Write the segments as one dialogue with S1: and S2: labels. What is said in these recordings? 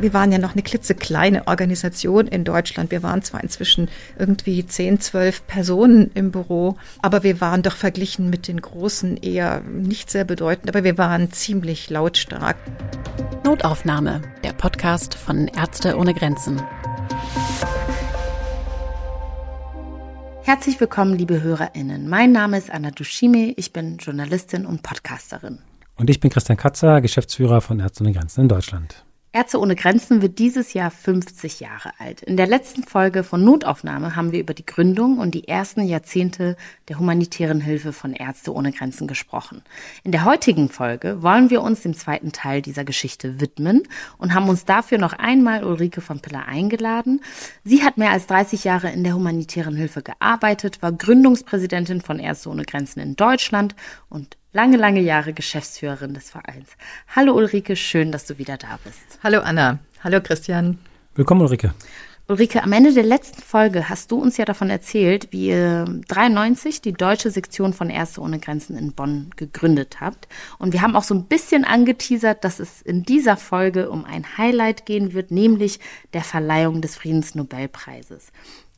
S1: wir waren ja noch eine klitzekleine Organisation in Deutschland. Wir waren zwar inzwischen irgendwie 10, 12 Personen im Büro, aber wir waren doch verglichen mit den großen eher nicht sehr bedeutend, aber wir waren ziemlich lautstark.
S2: Notaufnahme, der Podcast von Ärzte ohne Grenzen.
S3: Herzlich willkommen, liebe HörerInnen. Mein Name ist Anna Dushime, ich bin Journalistin und Podcasterin.
S4: Und ich bin Christian Katzer, Geschäftsführer von Ärzte ohne Grenzen in Deutschland.
S3: Ärzte ohne Grenzen wird dieses Jahr 50 Jahre alt. In der letzten Folge von Notaufnahme haben wir über die Gründung und die ersten Jahrzehnte der humanitären Hilfe von Ärzte ohne Grenzen gesprochen. In der heutigen Folge wollen wir uns dem zweiten Teil dieser Geschichte widmen und haben uns dafür noch einmal Ulrike von Piller eingeladen. Sie hat mehr als 30 Jahre in der humanitären Hilfe gearbeitet, war Gründungspräsidentin von Ärzte ohne Grenzen in Deutschland und lange, lange Jahre Geschäftsführerin des Vereins. Hallo Ulrike, schön, dass du wieder da bist.
S1: Hallo Anna. Hallo Christian.
S4: Willkommen Ulrike.
S3: Ulrike, am Ende der letzten Folge hast du uns ja davon erzählt, wie ihr 93 die deutsche Sektion von Ärzte ohne Grenzen in Bonn gegründet habt. Und wir haben auch so ein bisschen angeteasert, dass es in dieser Folge um ein Highlight gehen wird, nämlich der Verleihung des Friedensnobelpreises.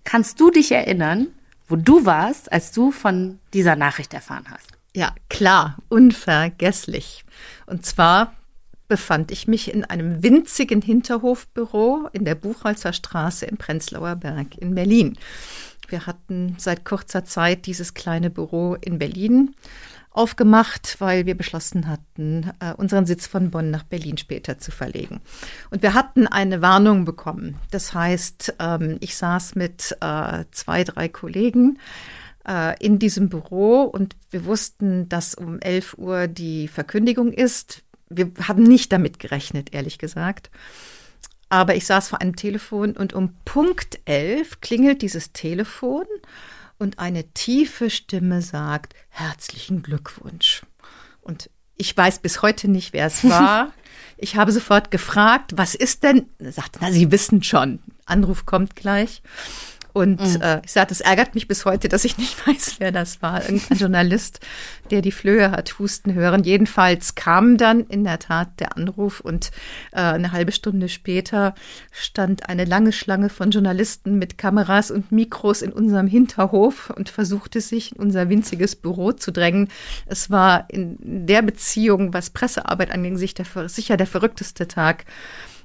S3: Kannst du dich erinnern, wo du warst, als du von dieser Nachricht erfahren hast?
S1: Ja, klar, unvergesslich. Und zwar befand ich mich in einem winzigen Hinterhofbüro in der Buchholzer Straße im Prenzlauer Berg in Berlin. Wir hatten seit kurzer Zeit dieses kleine Büro in Berlin aufgemacht, weil wir beschlossen hatten, äh, unseren Sitz von Bonn nach Berlin später zu verlegen. Und wir hatten eine Warnung bekommen. Das heißt, ähm, ich saß mit äh, zwei, drei Kollegen äh, in diesem Büro und wir wussten, dass um 11 Uhr die Verkündigung ist. Wir haben nicht damit gerechnet, ehrlich gesagt. Aber ich saß vor einem Telefon und um Punkt 11 klingelt dieses Telefon und eine tiefe Stimme sagt, herzlichen Glückwunsch. Und ich weiß bis heute nicht, wer es war. Ich habe sofort gefragt, was ist denn? Er sagt, na, Sie wissen schon. Anruf kommt gleich. Und mhm. äh, ich sagte, es ärgert mich bis heute, dass ich nicht weiß, wer das war. Irgendein Journalist, der die Flöhe hat husten hören. Jedenfalls kam dann in der Tat der Anruf und äh, eine halbe Stunde später stand eine lange Schlange von Journalisten mit Kameras und Mikros in unserem Hinterhof und versuchte sich in unser winziges Büro zu drängen. Es war in der Beziehung, was Pressearbeit anging, sich der, sicher der verrückteste Tag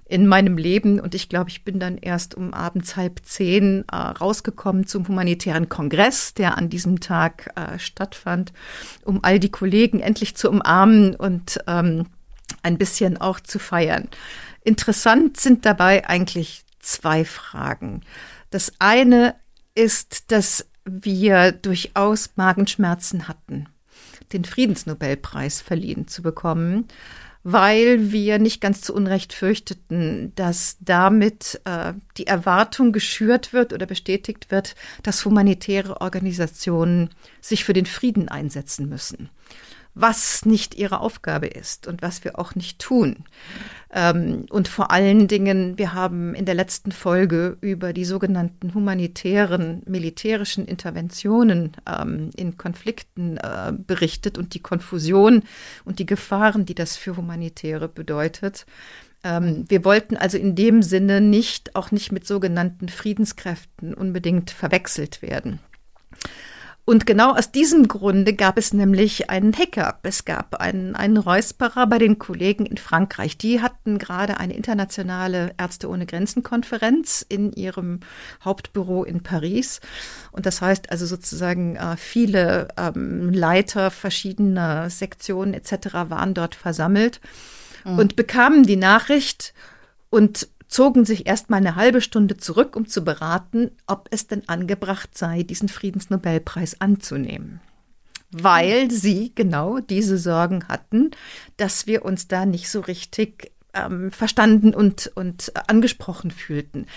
S1: in meinem Leben. Und ich glaube, ich bin dann erst um abends halb zehn äh, rausgekommen zum humanitären Kongress, der an diesem Tag äh, stattfand, um all die Kollegen endlich zu umarmen und ähm, ein bisschen auch zu feiern. Interessant sind dabei eigentlich zwei Fragen. Das eine ist, dass wir durchaus Magenschmerzen hatten, den Friedensnobelpreis verliehen zu bekommen weil wir nicht ganz zu Unrecht fürchteten, dass damit äh, die Erwartung geschürt wird oder bestätigt wird, dass humanitäre Organisationen sich für den Frieden einsetzen müssen was nicht ihre Aufgabe ist und was wir auch nicht tun. Ähm, und vor allen Dingen, wir haben in der letzten Folge über die sogenannten humanitären, militärischen Interventionen ähm, in Konflikten äh, berichtet und die Konfusion und die Gefahren, die das für Humanitäre bedeutet. Ähm, wir wollten also in dem Sinne nicht, auch nicht mit sogenannten Friedenskräften unbedingt verwechselt werden. Und genau aus diesem Grunde gab es nämlich einen Hacker. Es gab einen, einen Räusperer bei den Kollegen in Frankreich. Die hatten gerade eine internationale Ärzte ohne Grenzen Konferenz in ihrem Hauptbüro in Paris. Und das heißt also sozusagen äh, viele ähm, Leiter verschiedener Sektionen etc. waren dort versammelt mhm. und bekamen die Nachricht und zogen sich erst mal eine halbe Stunde zurück, um zu beraten, ob es denn angebracht sei, diesen Friedensnobelpreis anzunehmen. Weil sie genau diese Sorgen hatten, dass wir uns da nicht so richtig ähm, verstanden und, und angesprochen fühlten.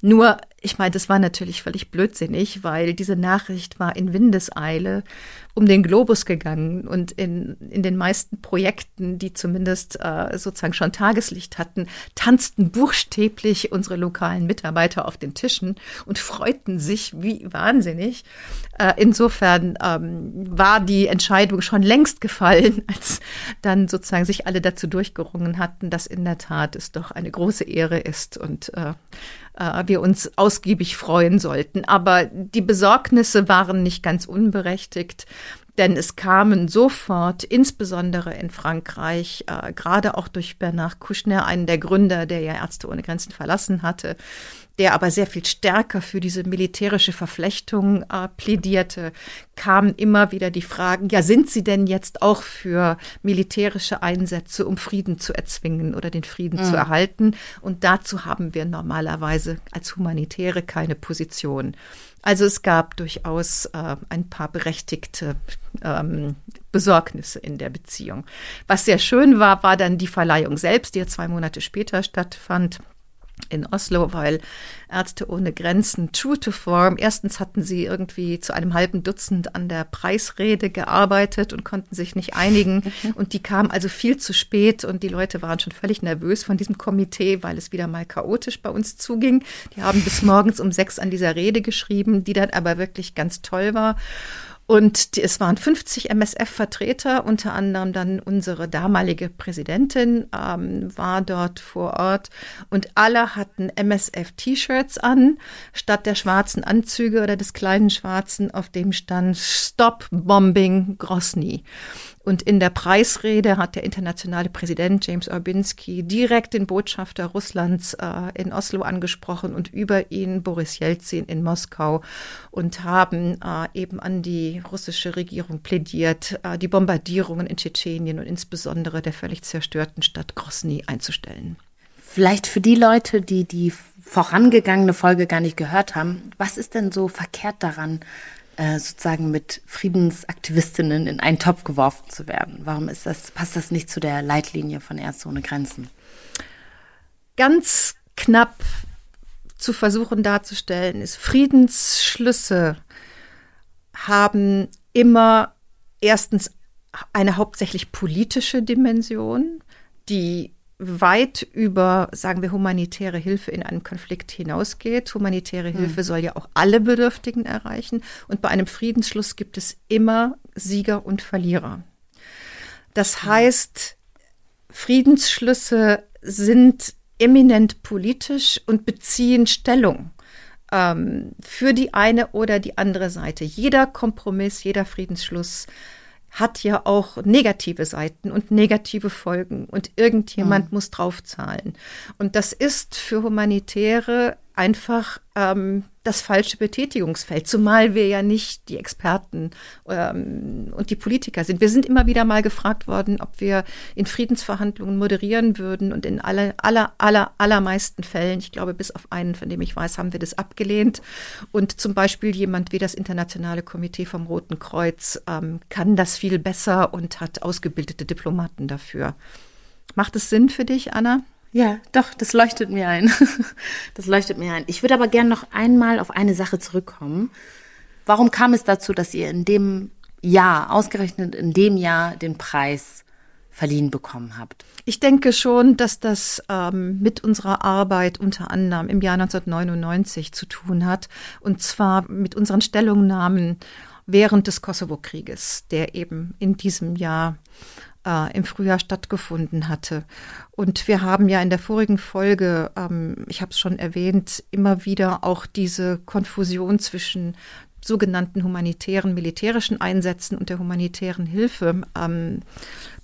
S1: Nur ich meine, das war natürlich völlig blödsinnig, weil diese Nachricht war in Windeseile um den Globus gegangen und in, in den meisten Projekten, die zumindest äh, sozusagen schon Tageslicht hatten, tanzten buchstäblich unsere lokalen Mitarbeiter auf den Tischen und freuten sich wie wahnsinnig. Äh, insofern ähm, war die Entscheidung schon längst gefallen, als dann sozusagen sich alle dazu durchgerungen hatten, dass in der Tat es doch eine große Ehre ist und äh, äh, wir uns ausgiebig freuen sollten. Aber die Besorgnisse waren nicht ganz unberechtigt. Denn es kamen sofort, insbesondere in Frankreich, äh, gerade auch durch Bernard Kouchner, einen der Gründer, der ja Ärzte ohne Grenzen verlassen hatte, der aber sehr viel stärker für diese militärische Verflechtung äh, plädierte, kamen immer wieder die Fragen, ja, sind Sie denn jetzt auch für militärische Einsätze, um Frieden zu erzwingen oder den Frieden mhm. zu erhalten? Und dazu haben wir normalerweise als Humanitäre keine Position. Also es gab durchaus äh, ein paar berechtigte ähm, Besorgnisse in der Beziehung. Was sehr schön war, war dann die Verleihung selbst, die ja zwei Monate später stattfand in Oslo, weil Ärzte ohne Grenzen True to Form, erstens hatten sie irgendwie zu einem halben Dutzend an der Preisrede gearbeitet und konnten sich nicht einigen und die kam also viel zu spät und die Leute waren schon völlig nervös von diesem Komitee, weil es wieder mal chaotisch bei uns zuging. Die haben bis morgens um sechs an dieser Rede geschrieben, die dann aber wirklich ganz toll war. Und die, es waren 50 MSF-Vertreter, unter anderem dann unsere damalige Präsidentin ähm, war dort vor Ort. Und alle hatten MSF-T-Shirts an, statt der schwarzen Anzüge oder des kleinen schwarzen, auf dem stand Stop Bombing Grosny. Und in der Preisrede hat der internationale Präsident James Orbinski direkt den Botschafter Russlands äh, in Oslo angesprochen und über ihn Boris Jelzin in Moskau und haben äh, eben an die russische Regierung plädiert, äh, die Bombardierungen in Tschetschenien und insbesondere der völlig zerstörten Stadt Grosny einzustellen.
S3: Vielleicht für die Leute, die die vorangegangene Folge gar nicht gehört haben, was ist denn so verkehrt daran, äh, sozusagen mit Friedensaktivistinnen in einen Topf geworfen zu werden? Warum ist das, passt das nicht zu der Leitlinie von Ärzte ohne Grenzen?
S1: Ganz knapp zu versuchen darzustellen ist, Friedensschlüsse haben immer erstens eine hauptsächlich politische Dimension, die weit über, sagen wir, humanitäre Hilfe in einem Konflikt hinausgeht. Humanitäre Hilfe mhm. soll ja auch alle Bedürftigen erreichen. Und bei einem Friedensschluss gibt es immer Sieger und Verlierer. Das hm. heißt, Friedensschlüsse sind eminent politisch und beziehen Stellung ähm, für die eine oder die andere Seite. Jeder Kompromiss, jeder Friedensschluss hat ja auch negative Seiten und negative Folgen und irgendjemand mhm. muss draufzahlen. Und das ist für Humanitäre einfach ähm, das falsche Betätigungsfeld, zumal wir ja nicht die Experten ähm, und die Politiker sind. Wir sind immer wieder mal gefragt worden, ob wir in Friedensverhandlungen moderieren würden und in aller, aller, aller, allermeisten Fällen, ich glaube bis auf einen, von dem ich weiß, haben wir das abgelehnt. Und zum Beispiel jemand wie das Internationale Komitee vom Roten Kreuz ähm, kann das viel besser und hat ausgebildete Diplomaten dafür. Macht es Sinn für dich, Anna?
S3: Ja, doch, das leuchtet mir ein. Das leuchtet mir ein. Ich würde aber gerne noch einmal auf eine Sache zurückkommen. Warum kam es dazu, dass ihr in dem Jahr, ausgerechnet in dem Jahr, den Preis verliehen bekommen habt?
S1: Ich denke schon, dass das ähm, mit unserer Arbeit unter anderem im Jahr 1999 zu tun hat. Und zwar mit unseren Stellungnahmen während des Kosovo-Krieges, der eben in diesem Jahr äh, im Frühjahr stattgefunden hatte. Und wir haben ja in der vorigen Folge, ähm, ich habe es schon erwähnt, immer wieder auch diese Konfusion zwischen sogenannten humanitären militärischen Einsätzen und der humanitären Hilfe ähm,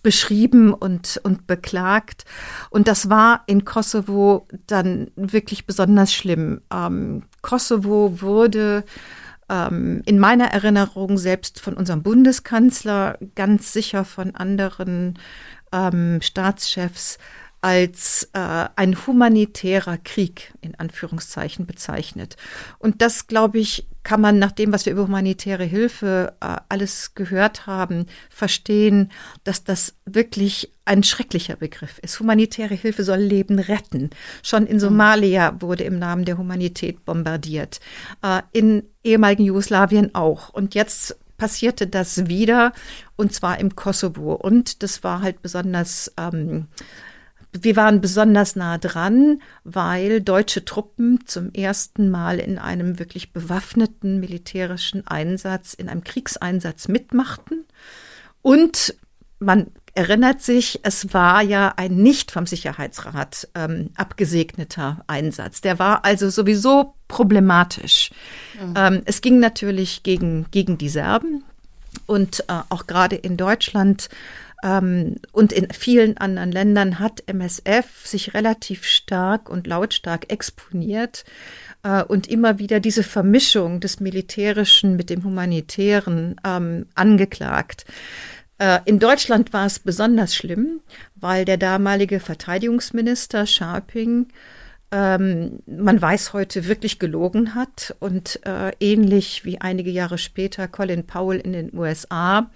S1: beschrieben und, und beklagt. Und das war in Kosovo dann wirklich besonders schlimm. Ähm, Kosovo wurde ähm, in meiner Erinnerung selbst von unserem Bundeskanzler, ganz sicher von anderen ähm, Staatschefs als äh, ein humanitärer Krieg in Anführungszeichen bezeichnet. Und das, glaube ich, kann man nach dem, was wir über humanitäre Hilfe äh, alles gehört haben, verstehen, dass das wirklich ein schrecklicher Begriff ist. Humanitäre Hilfe soll Leben retten. Schon in Somalia wurde im Namen der Humanität bombardiert. Äh, in ehemaligen Jugoslawien auch. Und jetzt passierte das wieder, und zwar im Kosovo. Und das war halt besonders ähm, wir waren besonders nah dran, weil deutsche Truppen zum ersten Mal in einem wirklich bewaffneten militärischen Einsatz, in einem Kriegseinsatz mitmachten. Und man erinnert sich, es war ja ein nicht vom Sicherheitsrat ähm, abgesegneter Einsatz. Der war also sowieso problematisch. Mhm. Ähm, es ging natürlich gegen, gegen die Serben. Und äh, auch gerade in Deutschland und in vielen anderen Ländern hat MSF sich relativ stark und lautstark exponiert äh, und immer wieder diese Vermischung des Militärischen mit dem Humanitären ähm, angeklagt. Äh, in Deutschland war es besonders schlimm, weil der damalige Verteidigungsminister Scharping ähm, man weiß heute wirklich gelogen hat und äh, ähnlich wie einige Jahre später Colin Powell in den USA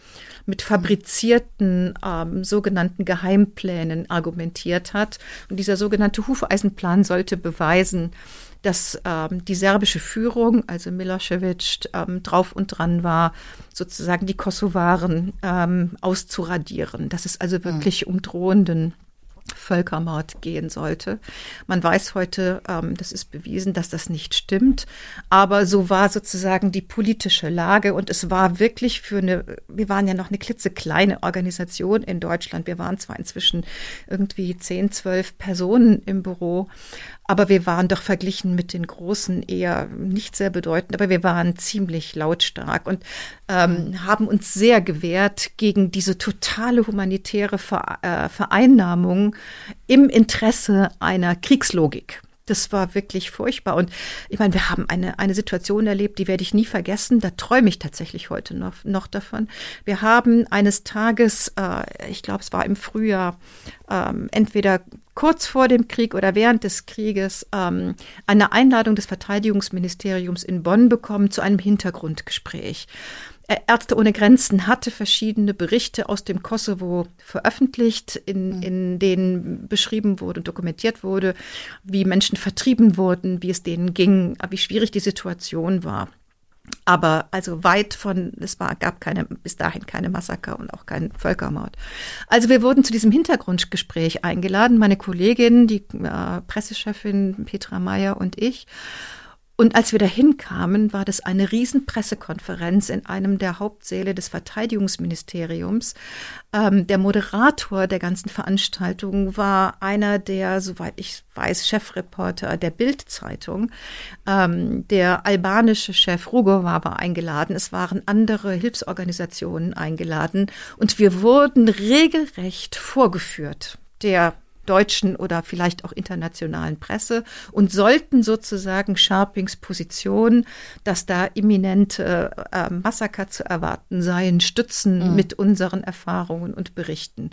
S1: mit fabrizierten ähm, sogenannten Geheimplänen argumentiert hat. Und dieser sogenannte Hufeisenplan sollte beweisen, dass ähm, die serbische Führung, also Milosevic, ähm, drauf und dran war, sozusagen die Kosovaren ähm, auszuradieren, dass es also wirklich um drohenden Völkermord gehen sollte. Man weiß heute, ähm, das ist bewiesen, dass das nicht stimmt. Aber so war sozusagen die politische Lage und es war wirklich für eine, wir waren ja noch eine klitzekleine Organisation in Deutschland. Wir waren zwar inzwischen irgendwie zehn, zwölf Personen im Büro, aber wir waren doch verglichen mit den Großen eher nicht sehr bedeutend, aber wir waren ziemlich lautstark und ähm, haben uns sehr gewehrt gegen diese totale humanitäre Vereinnahmung im Interesse einer Kriegslogik. Das war wirklich furchtbar. Und ich meine, wir haben eine, eine Situation erlebt, die werde ich nie vergessen. Da träume ich tatsächlich heute noch, noch davon. Wir haben eines Tages, äh, ich glaube, es war im Frühjahr, ähm, entweder kurz vor dem Krieg oder während des Krieges ähm, eine Einladung des Verteidigungsministeriums in Bonn bekommen zu einem Hintergrundgespräch. Ärzte ohne Grenzen hatte verschiedene Berichte aus dem Kosovo veröffentlicht, in, mhm. in denen beschrieben wurde und dokumentiert wurde, wie Menschen vertrieben wurden, wie es denen ging, wie schwierig die Situation war. Aber also weit von, es war, gab keine, bis dahin keine Massaker und auch keinen Völkermord. Also wir wurden zu diesem Hintergrundgespräch eingeladen, meine Kollegin, die äh, Pressechefin Petra Meyer und ich. Und als wir dahin kamen, war das eine Riesenpressekonferenz in einem der Hauptsäle des Verteidigungsministeriums. Ähm, der Moderator der ganzen Veranstaltung war einer der, soweit ich weiß, Chefreporter der Bild-Zeitung. Ähm, der albanische Chef Rugova war eingeladen. Es waren andere Hilfsorganisationen eingeladen. Und wir wurden regelrecht vorgeführt der deutschen oder vielleicht auch internationalen Presse und sollten sozusagen Sharpings Position, dass da imminente äh, Massaker zu erwarten seien, stützen mhm. mit unseren Erfahrungen und Berichten.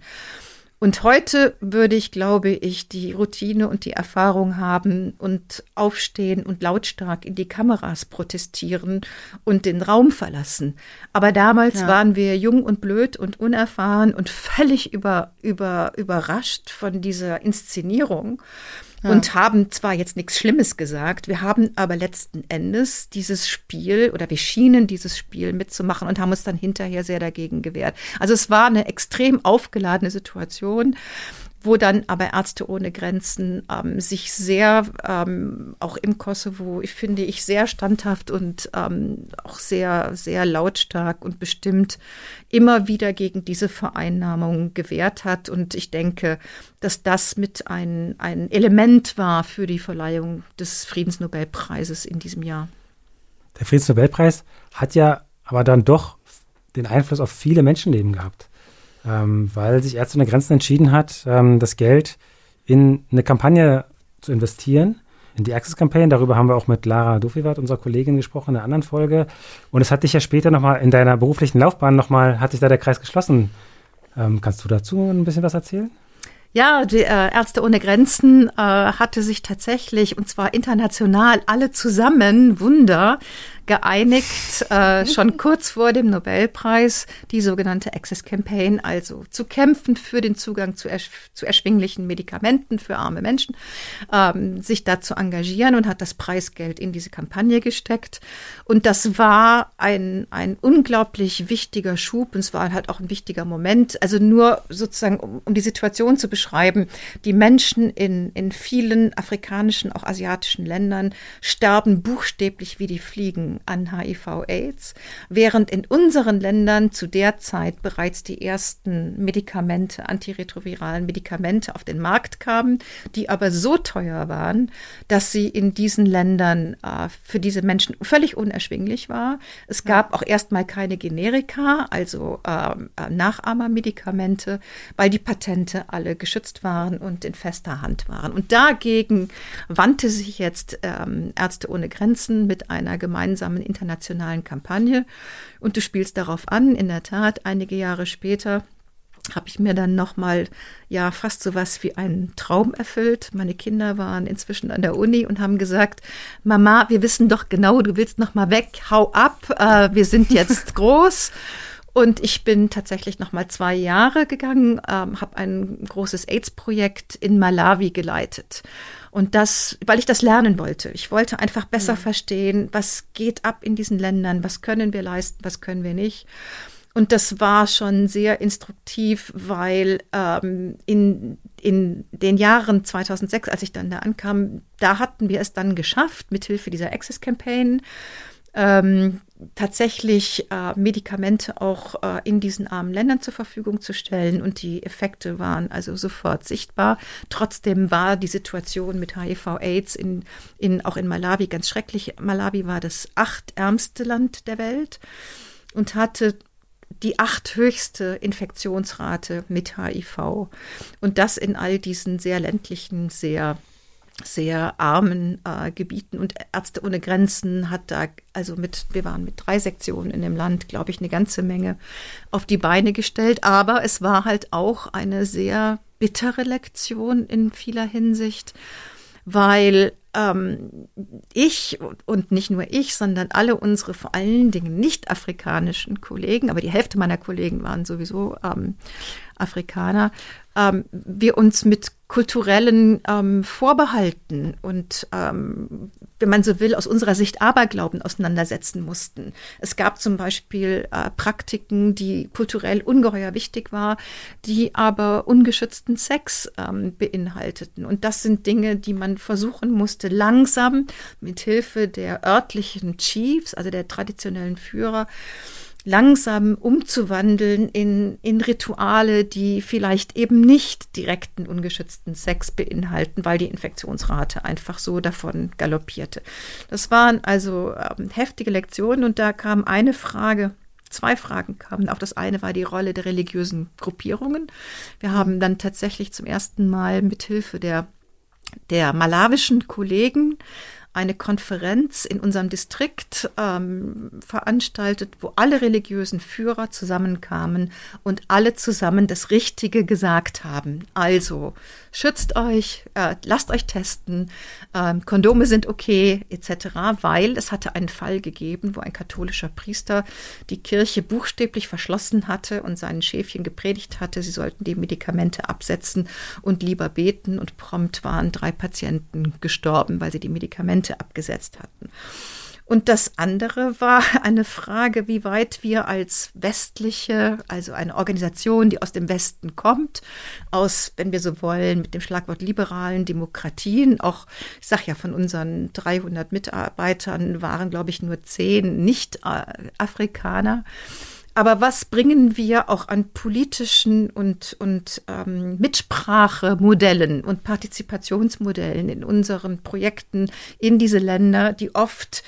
S1: Und heute würde ich, glaube ich, die Routine und die Erfahrung haben und aufstehen und lautstark in die Kameras protestieren und den Raum verlassen. Aber damals ja. waren wir jung und blöd und unerfahren und völlig über, über, überrascht von dieser Inszenierung ja. und haben zwar jetzt nichts Schlimmes gesagt, wir haben aber letzten Endes dieses Spiel oder wir schienen dieses Spiel mitzumachen und haben uns dann hinterher sehr dagegen gewehrt. Also es war eine extrem aufgeladene Situation wo dann aber Ärzte ohne Grenzen ähm, sich sehr, ähm, auch im Kosovo, ich finde ich, sehr standhaft und ähm, auch sehr, sehr lautstark und bestimmt immer wieder gegen diese Vereinnahmung gewehrt hat. Und ich denke, dass das mit ein, ein Element war für die Verleihung des Friedensnobelpreises in diesem Jahr.
S4: Der Friedensnobelpreis hat ja aber dann doch den Einfluss auf viele Menschenleben gehabt ähm, weil sich Ärzte ohne Grenzen entschieden hat, ähm, das Geld in eine Kampagne zu investieren, in die Access Campaign. Darüber haben wir auch mit Lara Dufiwat, unserer Kollegin, gesprochen in einer anderen Folge. Und es hat dich ja später nochmal in deiner beruflichen Laufbahn nochmal, hat sich da der Kreis geschlossen. Ähm, kannst du dazu ein bisschen was erzählen?
S1: Ja, die äh, Ärzte ohne Grenzen äh, hatte sich tatsächlich, und zwar international, alle zusammen, Wunder, geeinigt, äh, schon kurz vor dem Nobelpreis, die sogenannte Access Campaign, also zu kämpfen für den Zugang zu, ersch zu erschwinglichen Medikamenten für arme Menschen, ähm, sich da zu engagieren und hat das Preisgeld in diese Kampagne gesteckt. Und das war ein, ein unglaublich wichtiger Schub und es war halt auch ein wichtiger Moment. Also nur sozusagen, um, um die Situation zu beschreiben, die Menschen in, in vielen afrikanischen, auch asiatischen Ländern sterben buchstäblich wie die Fliegen an HIV-Aids, während in unseren Ländern zu der Zeit bereits die ersten Medikamente, antiretroviralen Medikamente auf den Markt kamen, die aber so teuer waren, dass sie in diesen Ländern äh, für diese Menschen völlig unerschwinglich war. Es gab auch erstmal keine Generika, also ähm, äh, Nachahmermedikamente, weil die Patente alle geschützt waren und in fester Hand waren. Und dagegen wandte sich jetzt ähm, Ärzte ohne Grenzen mit einer gemeinsamen gemeinsamen internationalen Kampagne. Und du spielst darauf an, in der Tat, einige Jahre später habe ich mir dann nochmal ja fast so was wie einen Traum erfüllt. Meine Kinder waren inzwischen an der Uni und haben gesagt, Mama, wir wissen doch genau, du willst nochmal weg, hau ab, äh, wir sind jetzt groß. Und ich bin tatsächlich noch mal zwei Jahre gegangen, ähm, habe ein großes AIDS-Projekt in Malawi geleitet. Und das, weil ich das lernen wollte. Ich wollte einfach besser mhm. verstehen, was geht ab in diesen Ländern, was können wir leisten, was können wir nicht. Und das war schon sehr instruktiv, weil ähm, in, in den Jahren 2006, als ich dann da ankam, da hatten wir es dann geschafft, mithilfe dieser Access Campaign, ähm, tatsächlich äh, Medikamente auch äh, in diesen armen Ländern zur Verfügung zu stellen. Und die Effekte waren also sofort sichtbar. Trotzdem war die Situation mit HIV-Aids in, in, auch in Malawi ganz schrecklich. Malawi war das achtärmste Land der Welt und hatte die achthöchste Infektionsrate mit HIV. Und das in all diesen sehr ländlichen, sehr sehr armen äh, Gebieten und Ärzte ohne Grenzen hat da, also mit, wir waren mit drei Sektionen in dem Land, glaube ich, eine ganze Menge auf die Beine gestellt. Aber es war halt auch eine sehr bittere Lektion in vieler Hinsicht, weil ähm, ich und nicht nur ich, sondern alle unsere vor allen Dingen nicht afrikanischen Kollegen, aber die Hälfte meiner Kollegen waren sowieso ähm, Afrikaner, ähm, wir uns mit kulturellen ähm, Vorbehalten und, ähm, wenn man so will, aus unserer Sicht Aberglauben auseinandersetzen mussten. Es gab zum Beispiel äh, Praktiken, die kulturell ungeheuer wichtig war, die aber ungeschützten Sex ähm, beinhalteten. Und das sind Dinge, die man versuchen musste, langsam mit Hilfe der örtlichen Chiefs, also der traditionellen Führer, langsam umzuwandeln in, in Rituale, die vielleicht eben nicht direkten ungeschützten Sex beinhalten, weil die Infektionsrate einfach so davon galoppierte. Das waren also ähm, heftige Lektionen und da kam eine Frage, zwei Fragen kamen. Auch das eine war die Rolle der religiösen Gruppierungen. Wir haben dann tatsächlich zum ersten Mal mithilfe der der malawischen Kollegen eine Konferenz in unserem Distrikt ähm, veranstaltet, wo alle religiösen Führer zusammenkamen und alle zusammen das Richtige gesagt haben. Also schützt euch, äh, lasst euch testen, äh, Kondome sind okay, etc., weil es hatte einen Fall gegeben, wo ein katholischer Priester die Kirche buchstäblich verschlossen hatte und seinen Schäfchen gepredigt hatte, sie sollten die Medikamente absetzen und lieber beten und prompt waren drei Patienten gestorben, weil sie die Medikamente Akzente abgesetzt hatten. Und das andere war eine Frage, wie weit wir als westliche, also eine Organisation, die aus dem Westen kommt, aus, wenn wir so wollen, mit dem Schlagwort liberalen Demokratien, auch, ich sage ja, von unseren 300 Mitarbeitern waren, glaube ich, nur zehn Nicht-Afrikaner. Aber was bringen wir auch an politischen und, und ähm, Mitsprachemodellen und Partizipationsmodellen in unseren Projekten in diese Länder, die oft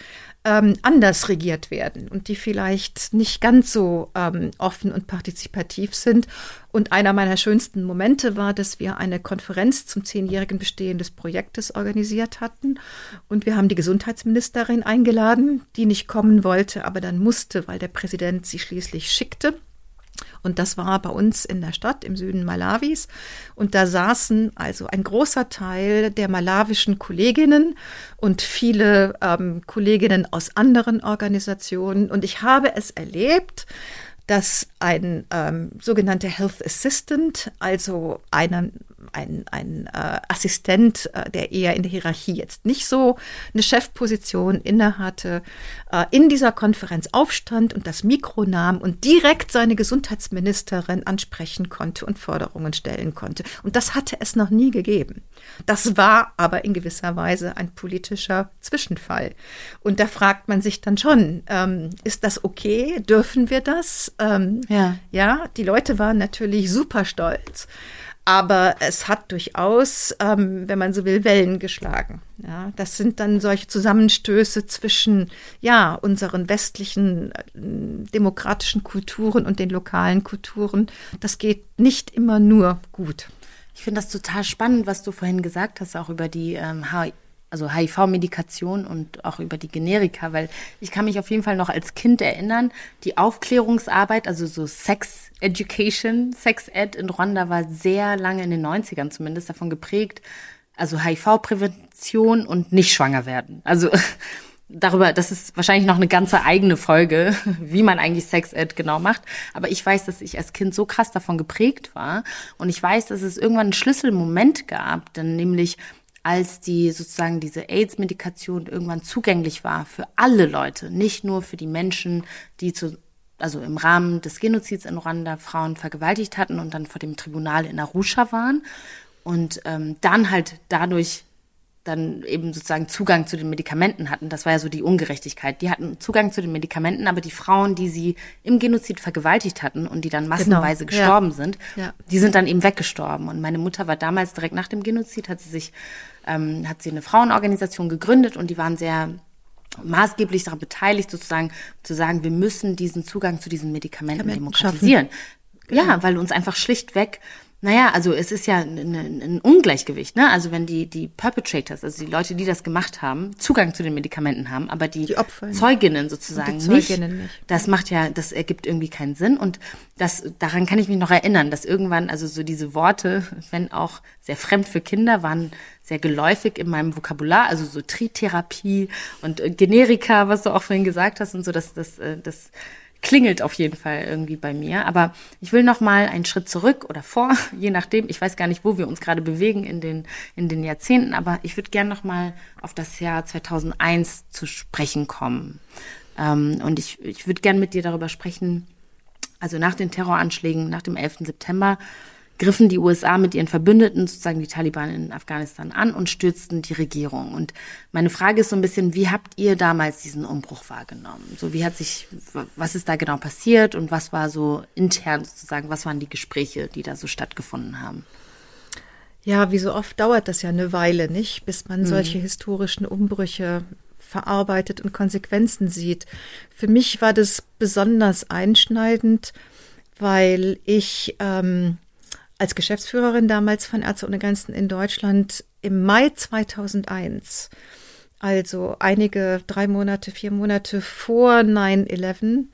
S1: ähm, anders regiert werden und die vielleicht nicht ganz so ähm, offen und partizipativ sind. Und einer meiner schönsten Momente war, dass wir eine Konferenz zum zehnjährigen Bestehen des Projektes organisiert hatten. Und wir haben die Gesundheitsministerin eingeladen, die nicht kommen wollte, aber dann musste, weil der Präsident sie schließlich schickte. Und das war bei uns in der Stadt im Süden Malawis. Und da saßen also ein großer Teil der malawischen Kolleginnen und viele ähm, Kolleginnen aus anderen Organisationen. Und ich habe es erlebt, dass ein ähm, sogenannter Health Assistant, also einen ein, ein äh, Assistent, äh, der eher in der Hierarchie jetzt nicht so eine Chefposition innehatte, äh, in dieser Konferenz aufstand und das Mikro nahm und direkt seine Gesundheitsministerin ansprechen konnte und Forderungen stellen konnte. Und das hatte es noch nie gegeben. Das war aber in gewisser Weise ein politischer Zwischenfall. Und da fragt man sich dann schon, ähm, ist das okay? Dürfen wir das? Ähm, ja. ja, die Leute waren natürlich super stolz. Aber es hat durchaus, ähm, wenn man so will, Wellen geschlagen. Ja, das sind dann solche Zusammenstöße zwischen ja unseren westlichen äh, demokratischen Kulturen und den lokalen Kulturen. Das geht nicht immer nur gut.
S3: Ich finde das total spannend, was du vorhin gesagt hast, auch über die ähm, also HIV-Medikation und auch über die Generika, weil ich kann mich auf jeden Fall noch als Kind erinnern, die Aufklärungsarbeit, also so Sex Education, Sex Ed in Ruanda war sehr lange in den 90ern zumindest davon geprägt, also HIV-Prävention und nicht schwanger werden. Also darüber, das ist wahrscheinlich noch eine ganze eigene Folge, wie man eigentlich Sex Ed genau macht. Aber ich weiß, dass ich als Kind so krass davon geprägt war. Und ich weiß, dass es irgendwann einen Schlüsselmoment gab, denn nämlich als die sozusagen diese AIDS-Medikation irgendwann zugänglich war für alle Leute, nicht nur für die Menschen, die zu, also im Rahmen des Genozids in Ruanda Frauen vergewaltigt hatten und dann vor dem Tribunal in Arusha waren und ähm, dann halt dadurch dann eben sozusagen Zugang zu den Medikamenten hatten. Das war ja so die Ungerechtigkeit. Die hatten Zugang zu den Medikamenten, aber die Frauen, die sie im Genozid vergewaltigt hatten und die dann genau. massenweise genau. gestorben ja. sind, ja. die sind dann eben weggestorben. Und meine Mutter war damals direkt nach dem Genozid, hat sie sich, ähm, hat sie eine Frauenorganisation gegründet und die waren sehr maßgeblich daran beteiligt, sozusagen zu sagen, wir müssen diesen Zugang zu diesen Medikamenten, Medikamenten demokratisieren. Genau. Ja, weil uns einfach schlichtweg naja, also es ist ja ein, ein Ungleichgewicht, ne? Also wenn die, die Perpetrators, also die Leute, die das gemacht haben, Zugang zu den Medikamenten haben, aber die, die Zeuginnen sozusagen die Zeuginnen nicht, nicht, das macht ja, das ergibt irgendwie keinen Sinn. Und das, daran kann ich mich noch erinnern, dass irgendwann, also so diese Worte, wenn auch sehr fremd für Kinder, waren sehr geläufig in meinem Vokabular, also so Tritherapie und äh, Generika, was du auch vorhin gesagt hast und so, dass das, äh, das, das klingelt auf jeden Fall irgendwie bei mir. Aber ich will noch mal einen Schritt zurück oder vor, je nachdem. Ich weiß gar nicht, wo wir uns gerade bewegen in den, in den Jahrzehnten, aber ich würde gerne noch mal auf das Jahr 2001 zu sprechen kommen. Ähm, und ich, ich würde gerne mit dir darüber sprechen, also nach den Terroranschlägen, nach dem 11. September, griffen die USA mit ihren Verbündeten, sozusagen die Taliban in Afghanistan an und stürzten die Regierung. Und meine Frage ist so ein bisschen, wie habt ihr damals diesen Umbruch wahrgenommen? So, wie hat sich, was ist da genau passiert und was war so intern sozusagen, was waren die Gespräche, die da so stattgefunden haben?
S1: Ja, wie so oft dauert das ja eine Weile, nicht, bis man mhm. solche historischen Umbrüche verarbeitet und Konsequenzen sieht. Für mich war das besonders einschneidend, weil ich ähm, als Geschäftsführerin damals von Ärzte ohne Grenzen in Deutschland im Mai 2001, also einige drei Monate, vier Monate vor 9-11,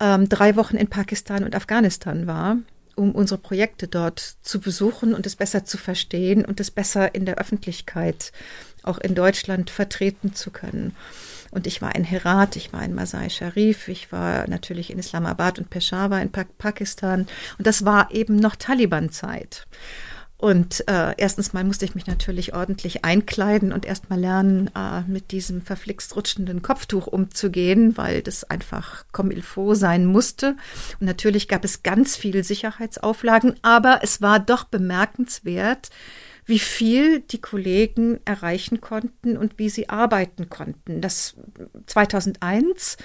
S1: ähm, drei Wochen in Pakistan und Afghanistan war, um unsere Projekte dort zu besuchen und es besser zu verstehen und es besser in der Öffentlichkeit auch in Deutschland vertreten zu können. Und ich war in Herat, ich war in Masai Sharif, ich war natürlich in Islamabad und Peshawar in pa Pakistan. Und das war eben noch Taliban-Zeit. Und äh, erstens mal musste ich mich natürlich ordentlich einkleiden und erst mal lernen, äh, mit diesem verflixt rutschenden Kopftuch umzugehen, weil das einfach comme il faut sein musste. Und natürlich gab es ganz viele Sicherheitsauflagen, aber es war doch bemerkenswert, wie viel die Kollegen erreichen konnten und wie sie arbeiten konnten. Das 2001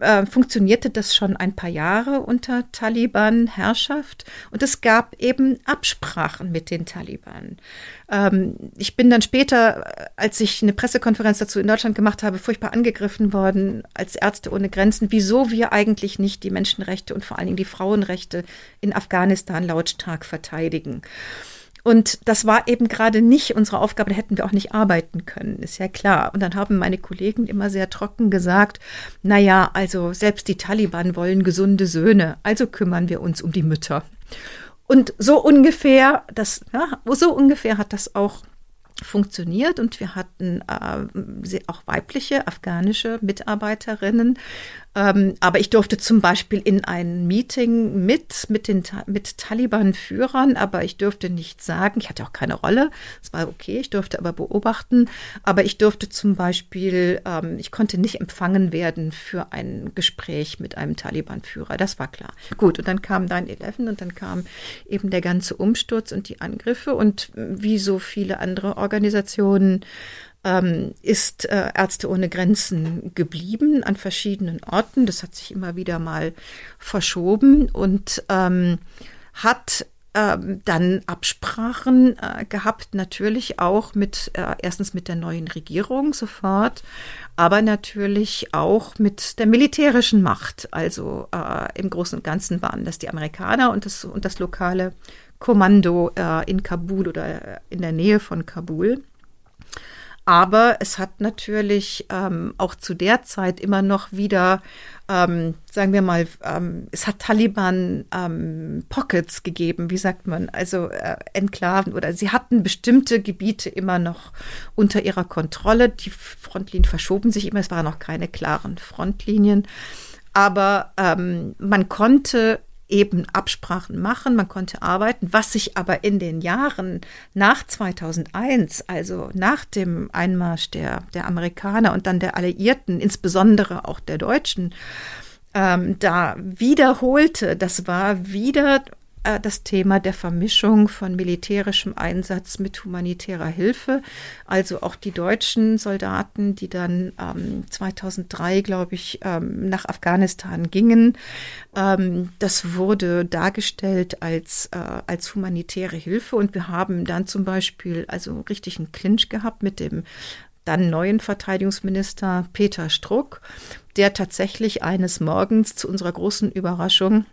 S1: äh, funktionierte das schon ein paar Jahre unter Taliban-Herrschaft und es gab eben Absprachen mit den Taliban. Ähm, ich bin dann später, als ich eine Pressekonferenz dazu in Deutschland gemacht habe, furchtbar angegriffen worden als Ärzte ohne Grenzen, wieso wir eigentlich nicht die Menschenrechte und vor allen Dingen die Frauenrechte in Afghanistan lautstark verteidigen. Und das war eben gerade nicht unsere Aufgabe, da hätten wir auch nicht arbeiten können, ist ja klar. Und dann haben meine Kollegen immer sehr trocken gesagt, na ja, also selbst die Taliban wollen gesunde Söhne, also kümmern wir uns um die Mütter. Und so ungefähr, das, ja, so ungefähr hat das auch funktioniert und wir hatten äh, auch weibliche afghanische Mitarbeiterinnen, ähm, aber ich durfte zum Beispiel in ein Meeting mit, mit den mit Taliban-Führern, aber ich durfte nicht sagen, ich hatte auch keine Rolle, es war okay, ich durfte aber beobachten, aber ich durfte zum Beispiel, ähm, ich konnte nicht empfangen werden für ein Gespräch mit einem Taliban-Führer, das war klar. Gut, und dann kam 9-11 und dann kam eben der ganze Umsturz und die Angriffe und wie so viele andere Organisationen ähm, ist äh, Ärzte ohne Grenzen geblieben an verschiedenen Orten. Das hat sich immer wieder mal verschoben und ähm, hat ähm, dann Absprachen äh, gehabt, natürlich auch mit, äh, erstens mit der neuen Regierung sofort, aber natürlich auch mit der militärischen Macht. Also äh, im Großen und Ganzen waren das die Amerikaner und das, und das lokale Kommando äh, in Kabul oder in der Nähe von Kabul. Aber es hat natürlich ähm, auch zu der Zeit immer noch wieder, ähm, sagen wir mal, ähm, es hat Taliban ähm, Pockets gegeben, wie sagt man, also äh, Enklaven oder sie hatten bestimmte Gebiete immer noch unter ihrer Kontrolle. Die Frontlinien verschoben sich immer, es waren noch keine klaren Frontlinien. Aber ähm, man konnte eben Absprachen machen, man konnte arbeiten, was sich aber in den Jahren nach 2001, also nach dem Einmarsch der, der Amerikaner und dann der Alliierten, insbesondere auch der Deutschen, ähm, da wiederholte, das war wieder äh, das Thema der Vermischung von militärischem Einsatz mit humanitärer Hilfe. Also auch die deutschen Soldaten, die dann ähm, 2003, glaube ich, ähm, nach Afghanistan gingen. Ähm, das wurde dargestellt als, äh, als humanitäre Hilfe. Und wir haben dann zum Beispiel also richtig einen Clinch gehabt mit dem dann neuen Verteidigungsminister Peter Struck, der tatsächlich eines Morgens zu unserer großen Überraschung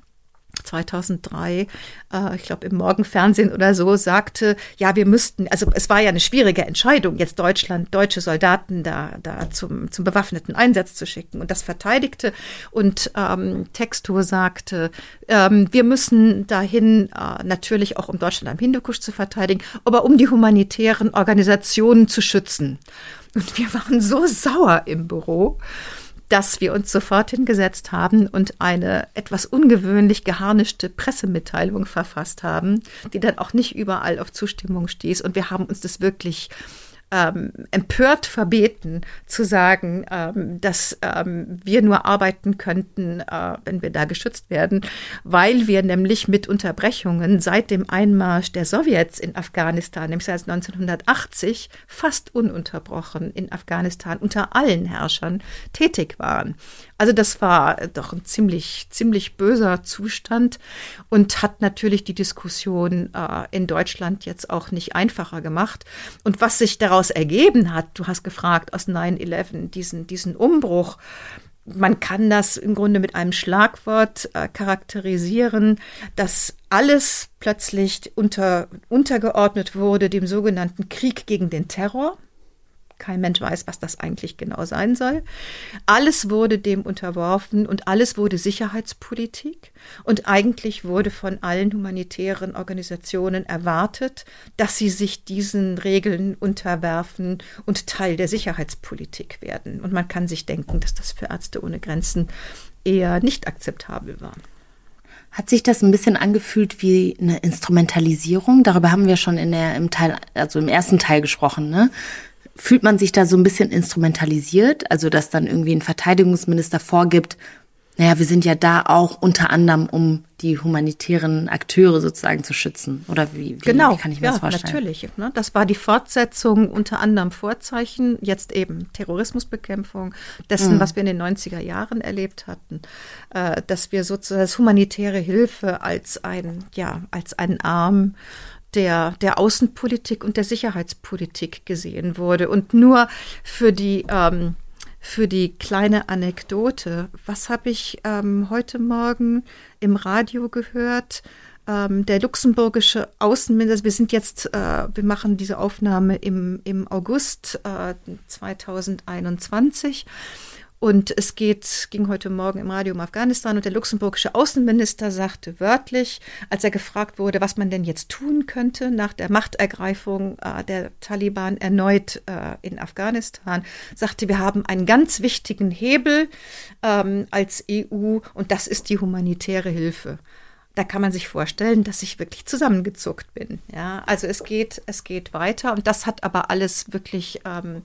S1: 2003, äh, ich glaube im Morgenfernsehen oder so, sagte, ja, wir müssten, also es war ja eine schwierige Entscheidung, jetzt Deutschland, deutsche Soldaten da, da zum, zum bewaffneten Einsatz zu schicken. Und das verteidigte. Und ähm, Textor sagte, ähm, wir müssen dahin, äh, natürlich auch um Deutschland am Hindukusch zu verteidigen, aber um die humanitären Organisationen zu schützen. Und wir waren so sauer im Büro dass wir uns sofort hingesetzt haben und eine etwas ungewöhnlich geharnischte Pressemitteilung verfasst haben, die dann auch nicht überall auf Zustimmung stieß. Und wir haben uns das wirklich ähm, empört verbeten, zu sagen, ähm, dass ähm, wir nur arbeiten könnten, äh, wenn wir da geschützt werden, weil wir nämlich mit Unterbrechungen seit dem Einmarsch der Sowjets in Afghanistan, nämlich seit 1980, fast ununterbrochen in Afghanistan unter allen Herrschern tätig waren. Also das war doch ein ziemlich, ziemlich böser Zustand und hat natürlich die Diskussion äh, in Deutschland jetzt auch nicht einfacher gemacht. Und was sich daraus ergeben hat, du hast gefragt aus 9-11, diesen, diesen Umbruch, man kann das im Grunde mit einem Schlagwort äh, charakterisieren, dass alles plötzlich unter, untergeordnet wurde dem sogenannten Krieg gegen den Terror. Kein Mensch weiß, was das eigentlich genau sein soll. Alles wurde dem unterworfen und alles wurde Sicherheitspolitik. Und eigentlich wurde von allen humanitären Organisationen erwartet, dass sie sich diesen Regeln unterwerfen und Teil der Sicherheitspolitik werden. Und man kann sich denken, dass das für Ärzte ohne Grenzen eher nicht akzeptabel war.
S3: Hat sich das ein bisschen angefühlt wie eine Instrumentalisierung? Darüber haben wir schon in der, im Teil, also im ersten Teil gesprochen, ne? Fühlt man sich da so ein bisschen instrumentalisiert, also dass dann irgendwie ein Verteidigungsminister vorgibt, naja, wir sind ja da auch unter anderem, um die humanitären Akteure sozusagen zu schützen. Oder wie, wie,
S1: genau,
S3: wie kann ich
S1: mir
S3: ja,
S1: das vorstellen? Natürlich. Ne? Das war die Fortsetzung unter anderem Vorzeichen, jetzt eben Terrorismusbekämpfung, dessen, mhm. was wir in den 90er Jahren erlebt hatten, äh, dass wir sozusagen das humanitäre Hilfe als ein, ja, als einen Arm der, der Außenpolitik und der Sicherheitspolitik gesehen wurde. Und nur für die, ähm, für die kleine Anekdote, was habe ich ähm, heute Morgen im Radio gehört? ähm, der luxemburgische Außenminister, wir sind jetzt, äh, wir machen diese Aufnahme im, im August äh, 2021. Und es geht, ging heute Morgen im Radio um Afghanistan und der luxemburgische Außenminister sagte wörtlich, als er gefragt wurde, was man denn jetzt tun könnte nach der Machtergreifung äh, der Taliban erneut äh, in Afghanistan, sagte, wir haben einen ganz wichtigen Hebel ähm, als EU und das ist die humanitäre Hilfe da kann man sich vorstellen, dass ich wirklich zusammengezuckt bin. Ja, also es geht, es geht weiter und das hat aber alles wirklich ähm,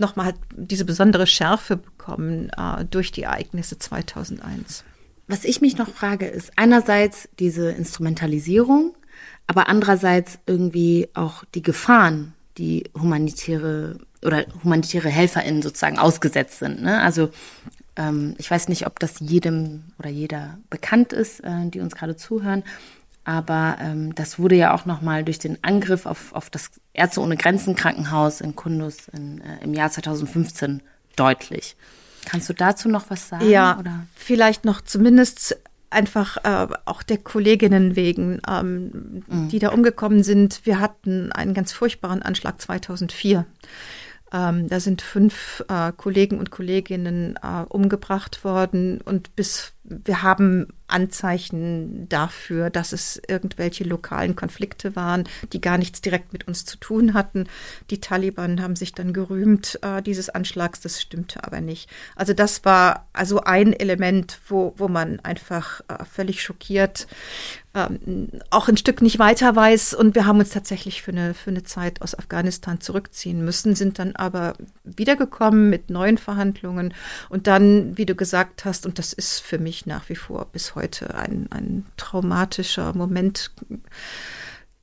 S1: nochmal diese besondere Schärfe bekommen äh, durch die Ereignisse 2001.
S3: Was ich mich noch frage, ist einerseits diese Instrumentalisierung, aber andererseits irgendwie auch die Gefahren, die humanitäre oder humanitäre HelferInnen sozusagen ausgesetzt sind. Ne? Also ähm, ich weiß nicht, ob das jedem oder jeder bekannt ist, äh, die uns gerade zuhören, aber ähm, das wurde ja auch nochmal durch den Angriff auf, auf das Ärzte ohne Grenzen Krankenhaus in Kundus in, äh, im Jahr 2015 deutlich. Kannst du dazu noch was sagen?
S1: Ja, oder? vielleicht noch zumindest einfach äh, auch der Kolleginnen wegen, ähm, mhm. die da umgekommen sind. Wir hatten einen ganz furchtbaren Anschlag 2004. Ähm, da sind fünf äh, Kollegen und Kolleginnen äh, umgebracht worden und bis wir haben Anzeichen dafür, dass es irgendwelche lokalen Konflikte waren, die gar nichts direkt mit uns zu tun hatten. Die Taliban haben sich dann gerühmt äh, dieses Anschlags, das stimmte aber nicht. Also das war also ein Element, wo, wo man einfach äh, völlig schockiert ähm, auch ein Stück nicht weiter weiß. Und wir haben uns tatsächlich für eine, für eine Zeit aus Afghanistan zurückziehen müssen, sind dann aber wiedergekommen mit neuen Verhandlungen. Und dann, wie du gesagt hast, und das ist für mich nach wie vor bis heute ein, ein traumatischer Moment.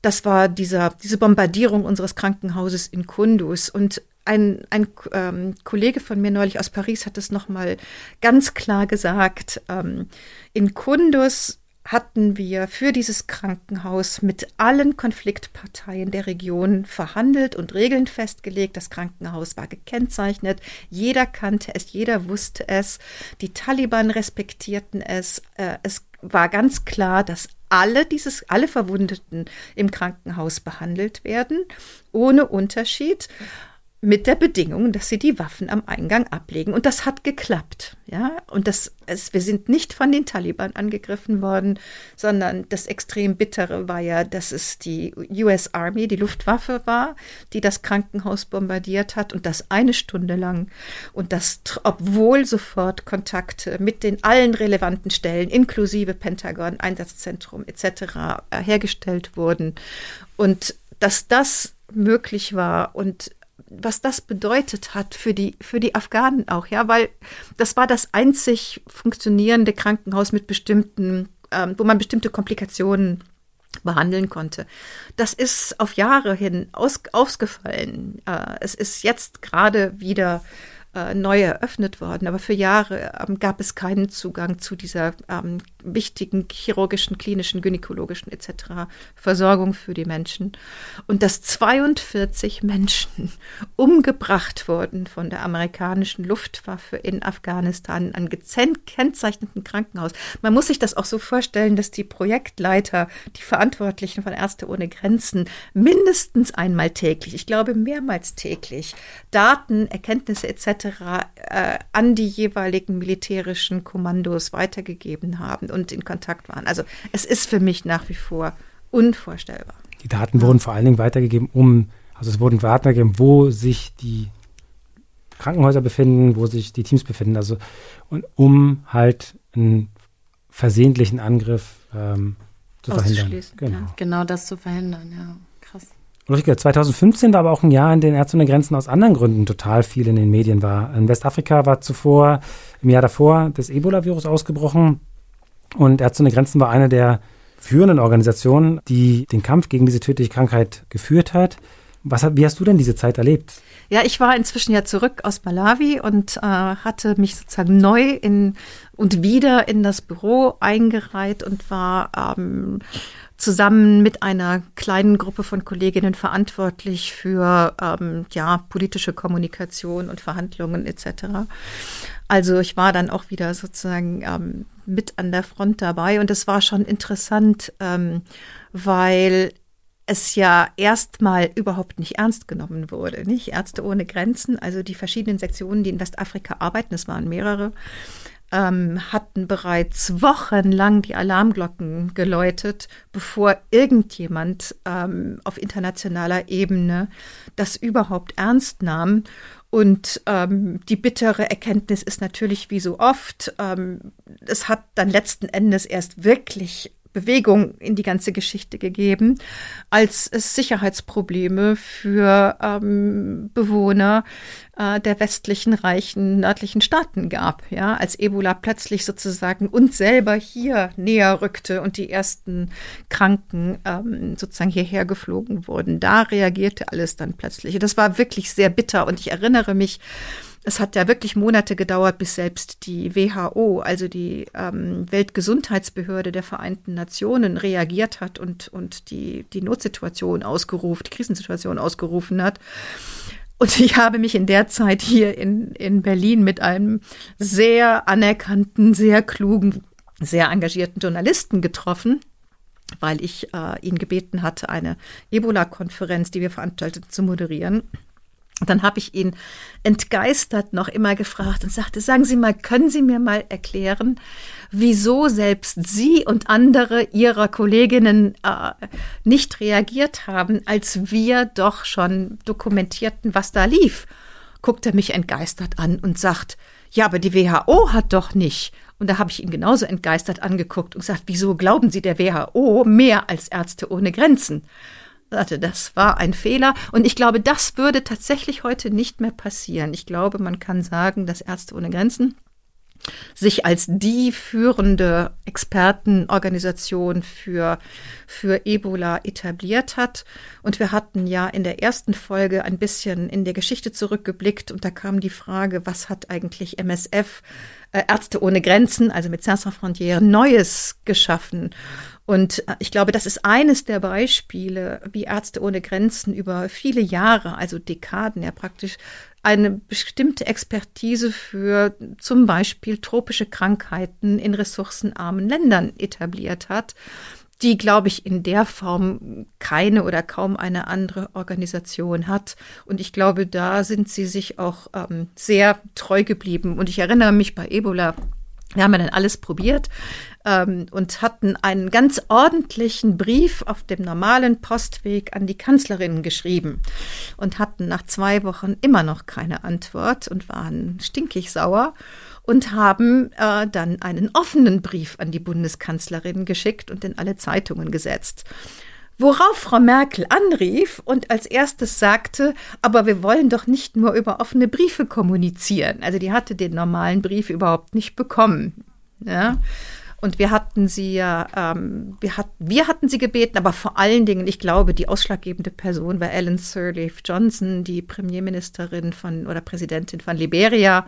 S1: Das war dieser, diese Bombardierung unseres Krankenhauses in Kundus. Und ein, ein ähm, Kollege von mir neulich aus Paris hat es nochmal ganz klar gesagt. Ähm, in Kundus hatten wir für dieses Krankenhaus mit allen Konfliktparteien der Region verhandelt und Regeln festgelegt. Das Krankenhaus war gekennzeichnet. Jeder kannte es, jeder wusste es. Die Taliban respektierten es. Äh, es war ganz klar, dass alle dieses, alle Verwundeten im Krankenhaus behandelt werden, ohne Unterschied mit der Bedingung, dass sie die Waffen am Eingang ablegen. Und das hat geklappt. Ja, und das, es, wir sind nicht von den Taliban angegriffen worden, sondern das extrem bittere war ja, dass es die US Army, die Luftwaffe war, die das Krankenhaus bombardiert hat und das eine Stunde lang. Und das, obwohl sofort Kontakte mit den allen relevanten Stellen, inklusive Pentagon, Einsatzzentrum etc., äh, hergestellt wurden. Und dass das möglich war und was das bedeutet hat für die, für die Afghanen auch, ja, weil das war das einzig funktionierende Krankenhaus mit bestimmten, ähm, wo man bestimmte Komplikationen behandeln konnte. Das ist auf Jahre hin aus, ausgefallen. Äh, es ist jetzt gerade wieder äh, neu eröffnet worden. Aber für Jahre ähm, gab es keinen Zugang zu dieser ähm, wichtigen chirurgischen, klinischen, gynäkologischen etc. Versorgung für die Menschen. Und dass 42 Menschen umgebracht wurden von der amerikanischen Luftwaffe in Afghanistan an gekennzeichneten Krankenhaus. Man muss sich das auch so vorstellen, dass die Projektleiter, die Verantwortlichen von Ärzte ohne Grenzen mindestens einmal täglich, ich glaube mehrmals täglich, Daten, Erkenntnisse etc äh, an die jeweiligen militärischen Kommandos weitergegeben haben und in Kontakt waren. Also es ist für mich nach wie vor unvorstellbar.
S4: Die Daten ja. wurden vor allen Dingen weitergegeben, um, also es wurden weitergegeben, wo sich die Krankenhäuser befinden, wo sich die Teams befinden, also und um halt einen versehentlichen Angriff ähm, zu verhindern.
S3: Genau. Ja. genau das zu verhindern, ja.
S4: Ulrike, 2015 war aber auch ein Jahr, in dem Ärzte ohne Grenzen aus anderen Gründen total viel in den Medien war. In Westafrika war zuvor, im Jahr davor, das Ebola-Virus ausgebrochen und Ärzte ohne Grenzen war eine der führenden Organisationen, die den Kampf gegen diese tödliche Krankheit geführt hat. Was, wie hast du denn diese Zeit erlebt?
S1: Ja, ich war inzwischen ja zurück aus Malawi und äh, hatte mich sozusagen neu in und wieder in das Büro eingereiht und war ähm, zusammen mit einer kleinen Gruppe von Kolleginnen verantwortlich für ähm, ja politische Kommunikation und Verhandlungen etc. Also ich war dann auch wieder sozusagen ähm, mit an der Front dabei und es war schon interessant, ähm, weil es ja erstmal überhaupt nicht ernst genommen wurde. Nicht Ärzte ohne Grenzen, also die verschiedenen Sektionen, die in Westafrika arbeiten, es waren mehrere, ähm, hatten bereits wochenlang die Alarmglocken geläutet, bevor irgendjemand ähm, auf internationaler Ebene das überhaupt ernst nahm. Und ähm, die bittere Erkenntnis ist natürlich wie so oft, ähm, es hat dann letzten Endes erst wirklich Bewegung in die ganze Geschichte gegeben, als es Sicherheitsprobleme für ähm, Bewohner äh, der westlichen reichen nördlichen Staaten gab. Ja, als Ebola plötzlich sozusagen uns selber hier näher rückte und die ersten Kranken ähm, sozusagen hierher geflogen wurden, da reagierte alles dann plötzlich. Das war wirklich sehr bitter und ich erinnere mich, es hat ja wirklich Monate gedauert, bis selbst die WHO, also die ähm, Weltgesundheitsbehörde der Vereinten Nationen, reagiert hat und, und die, die Notsituation ausgerufen, die Krisensituation ausgerufen hat. Und ich habe mich in der Zeit hier in, in Berlin mit einem sehr anerkannten, sehr klugen, sehr engagierten Journalisten getroffen, weil ich äh, ihn gebeten hatte, eine Ebola-Konferenz, die wir veranstalteten, zu moderieren. Dann habe ich ihn entgeistert noch immer gefragt und sagte, sagen Sie mal, können Sie mir mal erklären, wieso selbst Sie und andere Ihrer Kolleginnen äh, nicht reagiert haben, als wir doch schon dokumentierten, was da lief? Guckt er mich entgeistert an und sagt, ja, aber die WHO hat doch nicht. Und da habe ich ihn genauso entgeistert angeguckt und gesagt, wieso glauben Sie der WHO mehr als Ärzte ohne Grenzen? Sagte, das war ein Fehler. Und ich glaube, das würde tatsächlich heute nicht mehr passieren. Ich glaube, man kann sagen, dass Ärzte ohne Grenzen sich als die führende Expertenorganisation für, für Ebola etabliert hat. Und wir hatten ja in der ersten Folge ein bisschen in der Geschichte zurückgeblickt und da kam die Frage, was hat eigentlich MSF, äh, Ärzte ohne Grenzen, also mit Sans Frontières, Neues geschaffen? Und äh, ich glaube, das ist eines der Beispiele, wie Ärzte ohne Grenzen über viele Jahre, also Dekaden ja praktisch, eine bestimmte Expertise für zum Beispiel tropische Krankheiten in ressourcenarmen Ländern etabliert hat, die, glaube ich, in der Form keine oder kaum eine andere Organisation hat. Und ich glaube, da sind sie sich auch ähm, sehr treu geblieben. Und ich erinnere mich bei Ebola, wir haben ja dann alles probiert ähm, und hatten einen ganz ordentlichen Brief auf dem normalen Postweg an die Kanzlerin geschrieben und hatten nach zwei Wochen immer noch keine Antwort und waren stinkig sauer und haben äh, dann einen offenen Brief an die Bundeskanzlerin geschickt und in alle Zeitungen gesetzt. Worauf Frau Merkel anrief und als erstes sagte, aber wir wollen doch nicht nur über offene Briefe kommunizieren. Also die hatte den normalen Brief überhaupt nicht bekommen. Ja. Und wir hatten sie ja, ähm, wir, hat, wir hatten sie gebeten, aber vor allen Dingen, ich glaube, die ausschlaggebende Person war Ellen Sirleaf Johnson, die Premierministerin von oder Präsidentin von Liberia,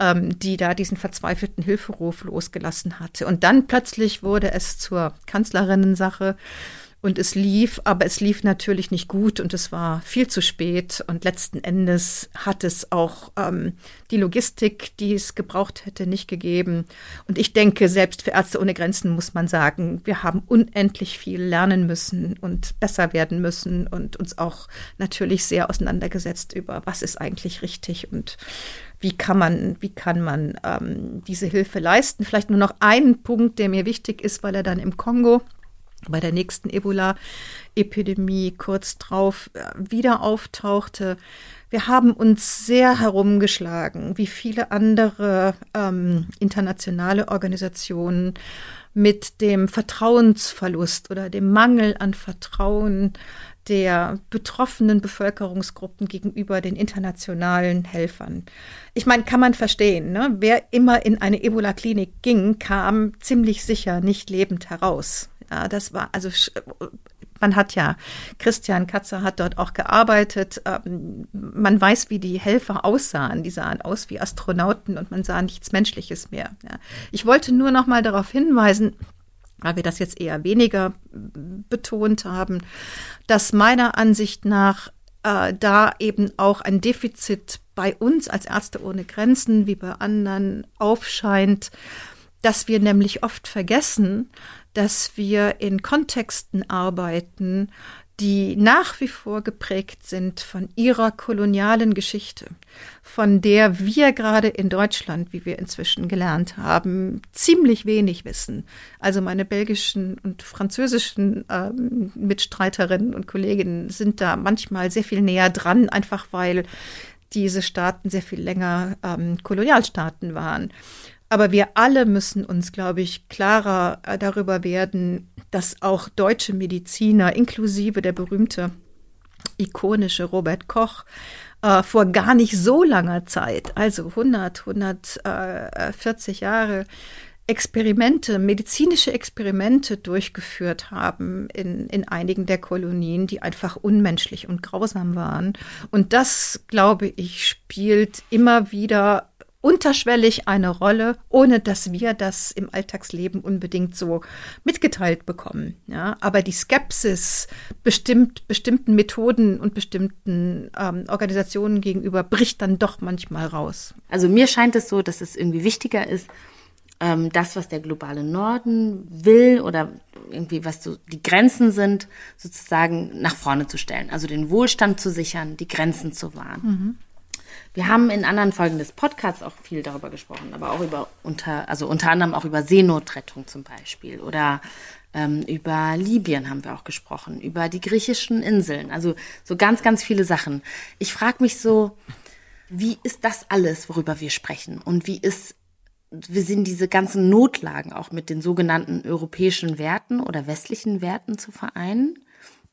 S1: ähm, die da diesen verzweifelten Hilferuf losgelassen hatte. Und dann plötzlich wurde es zur Kanzlerinnensache. Und es lief, aber es lief natürlich nicht gut und es war viel zu spät. Und letzten Endes hat es auch ähm, die Logistik, die es gebraucht hätte, nicht gegeben. Und ich denke, selbst für Ärzte ohne Grenzen muss man sagen, wir haben unendlich viel lernen müssen und besser werden müssen und uns auch natürlich sehr auseinandergesetzt über, was ist eigentlich richtig und wie kann man, wie kann man ähm, diese Hilfe leisten. Vielleicht nur noch einen Punkt, der mir wichtig ist, weil er dann im Kongo bei der nächsten Ebola-Epidemie kurz drauf äh, wieder auftauchte. Wir haben uns sehr herumgeschlagen, wie viele andere ähm, internationale Organisationen mit dem Vertrauensverlust oder dem Mangel an Vertrauen der betroffenen Bevölkerungsgruppen gegenüber den internationalen Helfern. Ich meine, kann man verstehen, ne? wer immer in eine Ebola-Klinik ging, kam ziemlich sicher nicht lebend heraus. Ja, das war also man hat ja, Christian Katzer hat dort auch gearbeitet. Ähm, man weiß, wie die Helfer aussahen. Die sahen aus wie Astronauten und man sah nichts Menschliches mehr. Ja. Ich wollte nur noch mal darauf hinweisen, weil wir das jetzt eher weniger betont haben, dass meiner Ansicht nach äh, da eben auch ein Defizit bei uns als Ärzte ohne Grenzen wie bei anderen aufscheint, dass wir nämlich oft vergessen, dass wir in Kontexten arbeiten, die nach wie vor geprägt sind von ihrer kolonialen Geschichte, von der wir gerade in Deutschland, wie wir inzwischen gelernt haben, ziemlich wenig wissen. Also meine belgischen und französischen ähm, Mitstreiterinnen und Kolleginnen sind da manchmal sehr viel näher dran, einfach weil diese Staaten sehr viel länger ähm, Kolonialstaaten waren. Aber wir alle müssen uns, glaube ich, klarer äh, darüber werden, dass auch deutsche Mediziner, inklusive der berühmte ikonische Robert Koch, äh, vor gar nicht so langer Zeit, also 100, 140 Jahre, Experimente, medizinische Experimente durchgeführt haben in, in einigen der Kolonien, die einfach unmenschlich und grausam waren. Und das, glaube ich, spielt immer wieder unterschwellig eine Rolle, ohne dass wir das im Alltagsleben unbedingt so mitgeteilt bekommen. Ja, aber die Skepsis bestimmt, bestimmten Methoden und bestimmten ähm, Organisationen gegenüber bricht dann doch manchmal raus.
S3: Also mir scheint es so, dass es irgendwie wichtiger ist, ähm, das, was der globale Norden will oder irgendwie was so die Grenzen sind, sozusagen nach vorne zu stellen. Also den Wohlstand zu sichern, die Grenzen zu wahren. Mhm. Wir haben in anderen Folgen des Podcasts auch viel darüber gesprochen, aber auch über unter, also unter anderem auch über Seenotrettung zum Beispiel oder ähm, über Libyen haben wir auch gesprochen, über die griechischen Inseln, also so ganz, ganz viele Sachen. Ich frage mich so, wie ist das alles, worüber wir sprechen? Und wie ist, wir sind diese ganzen Notlagen auch mit den sogenannten europäischen Werten oder westlichen Werten zu vereinen?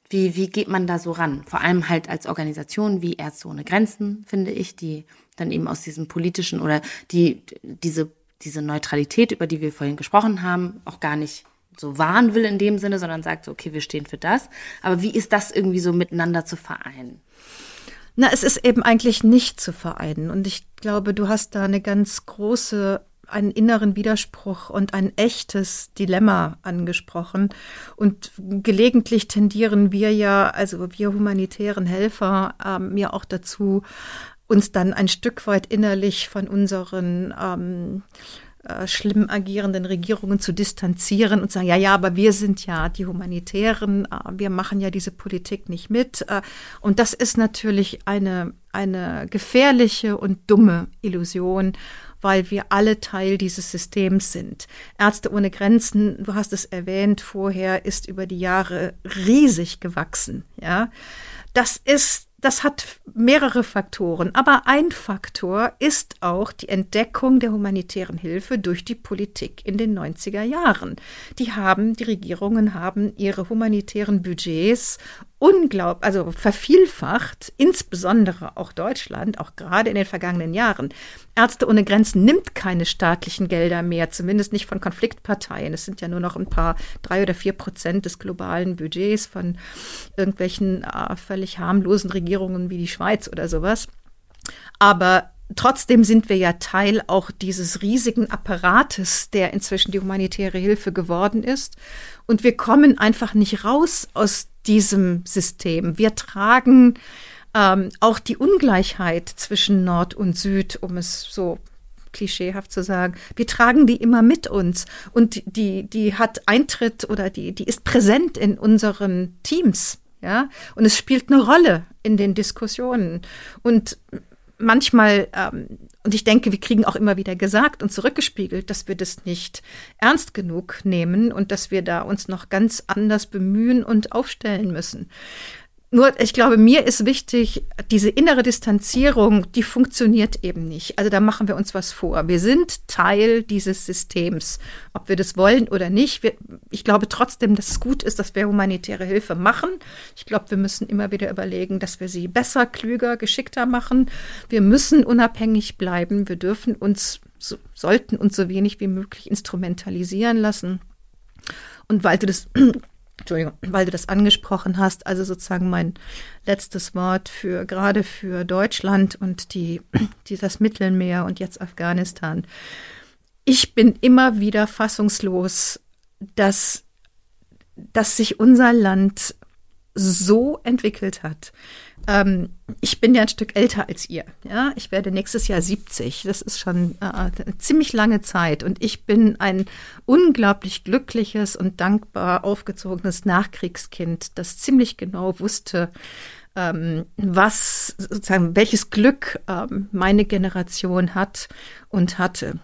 S3: Wie, wie geht man da so ran? Vor allem halt als Organisation wie Ärzte ohne Grenzen, finde ich, die dann eben aus diesem politischen oder die, diese, diese Neutralität, über die wir vorhin gesprochen haben, auch gar nicht so wahren will in dem Sinne, sondern sagt so, okay, wir stehen für das. Aber wie ist das irgendwie so miteinander zu vereinen?
S1: Na, es ist eben eigentlich nicht zu vereinen. Und ich glaube, du hast da eine ganz große einen inneren Widerspruch und ein echtes Dilemma angesprochen. Und gelegentlich tendieren wir ja, also wir humanitären Helfer, ähm, ja auch dazu, uns dann ein Stück weit innerlich von unseren ähm, äh, schlimm agierenden Regierungen zu distanzieren und sagen, ja, ja, aber wir sind ja die Humanitären, äh, wir machen ja diese Politik nicht mit. Äh, und das ist natürlich eine, eine gefährliche und dumme Illusion weil wir alle Teil dieses Systems sind. Ärzte ohne Grenzen, du hast es erwähnt vorher, ist über die Jahre riesig gewachsen. Ja, das ist das hat mehrere Faktoren. Aber ein Faktor ist auch die Entdeckung der humanitären Hilfe durch die Politik in den 90er Jahren. Die haben, die Regierungen haben ihre humanitären Budgets unglaublich, also vervielfacht, insbesondere auch Deutschland, auch gerade in den vergangenen Jahren. Ärzte ohne Grenzen nimmt keine staatlichen Gelder mehr, zumindest nicht von Konfliktparteien. Es sind ja nur noch ein paar, drei oder vier Prozent des globalen Budgets von irgendwelchen äh, völlig harmlosen Regierungen wie die Schweiz oder sowas. Aber Trotzdem sind wir ja Teil auch dieses riesigen Apparates, der inzwischen die humanitäre Hilfe geworden ist. Und wir kommen einfach nicht raus aus diesem System. Wir tragen ähm, auch die Ungleichheit zwischen Nord und Süd, um es so klischeehaft zu sagen, wir tragen die immer mit uns und die, die hat Eintritt oder die, die ist präsent in unseren Teams, ja, und es spielt eine Rolle in den Diskussionen und manchmal, ähm, und ich denke, wir kriegen auch immer wieder gesagt und zurückgespiegelt, dass wir das nicht ernst genug nehmen und dass wir da uns noch ganz anders bemühen und aufstellen müssen. Nur, ich glaube, mir ist wichtig, diese innere Distanzierung, die funktioniert eben nicht. Also da machen wir uns was vor. Wir sind Teil dieses Systems, ob wir das wollen oder nicht. Wir, ich glaube trotzdem, dass es gut ist, dass wir humanitäre Hilfe machen. Ich glaube, wir müssen immer wieder überlegen, dass wir sie besser, klüger, geschickter machen. Wir müssen unabhängig bleiben. Wir dürfen uns, so, sollten uns so wenig wie möglich instrumentalisieren lassen. Und weil du das Entschuldigung, weil du das angesprochen hast, also sozusagen mein letztes Wort für gerade für Deutschland und die, die das Mittelmeer und jetzt Afghanistan. Ich bin immer wieder fassungslos, dass, dass sich unser Land so entwickelt hat. Ähm, ich bin ja ein Stück älter als ihr. Ja, ich werde nächstes Jahr 70. Das ist schon äh, eine ziemlich lange Zeit. Und ich bin ein unglaublich glückliches und dankbar aufgezogenes Nachkriegskind, das ziemlich genau wusste, ähm, was sozusagen welches Glück ähm, meine Generation hat und hatte.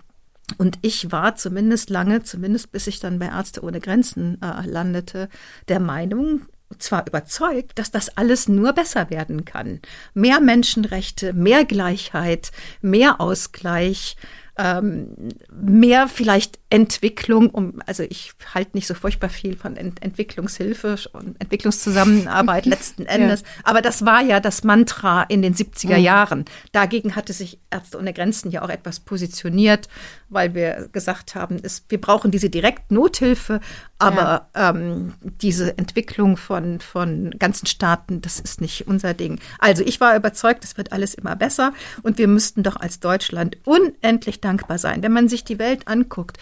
S1: Und ich war zumindest lange, zumindest bis ich dann bei Ärzte ohne Grenzen äh, landete, der Meinung, zwar überzeugt, dass das alles nur besser werden kann. Mehr Menschenrechte, mehr Gleichheit, mehr Ausgleich, ähm, mehr vielleicht Entwicklung, um, also ich halte nicht so furchtbar viel von Ent Entwicklungshilfe und Entwicklungszusammenarbeit letzten Endes, ja. aber das war ja das Mantra in den 70er mhm. Jahren. Dagegen hatte sich Ärzte ohne Grenzen ja auch etwas positioniert, weil wir gesagt haben, es, wir brauchen diese Direktnothilfe, aber ja. ähm, diese Entwicklung von, von ganzen Staaten, das ist nicht unser Ding. Also ich war überzeugt, es wird alles immer besser und wir müssten doch als Deutschland unendlich dankbar sein. Wenn man sich die Welt anguckt,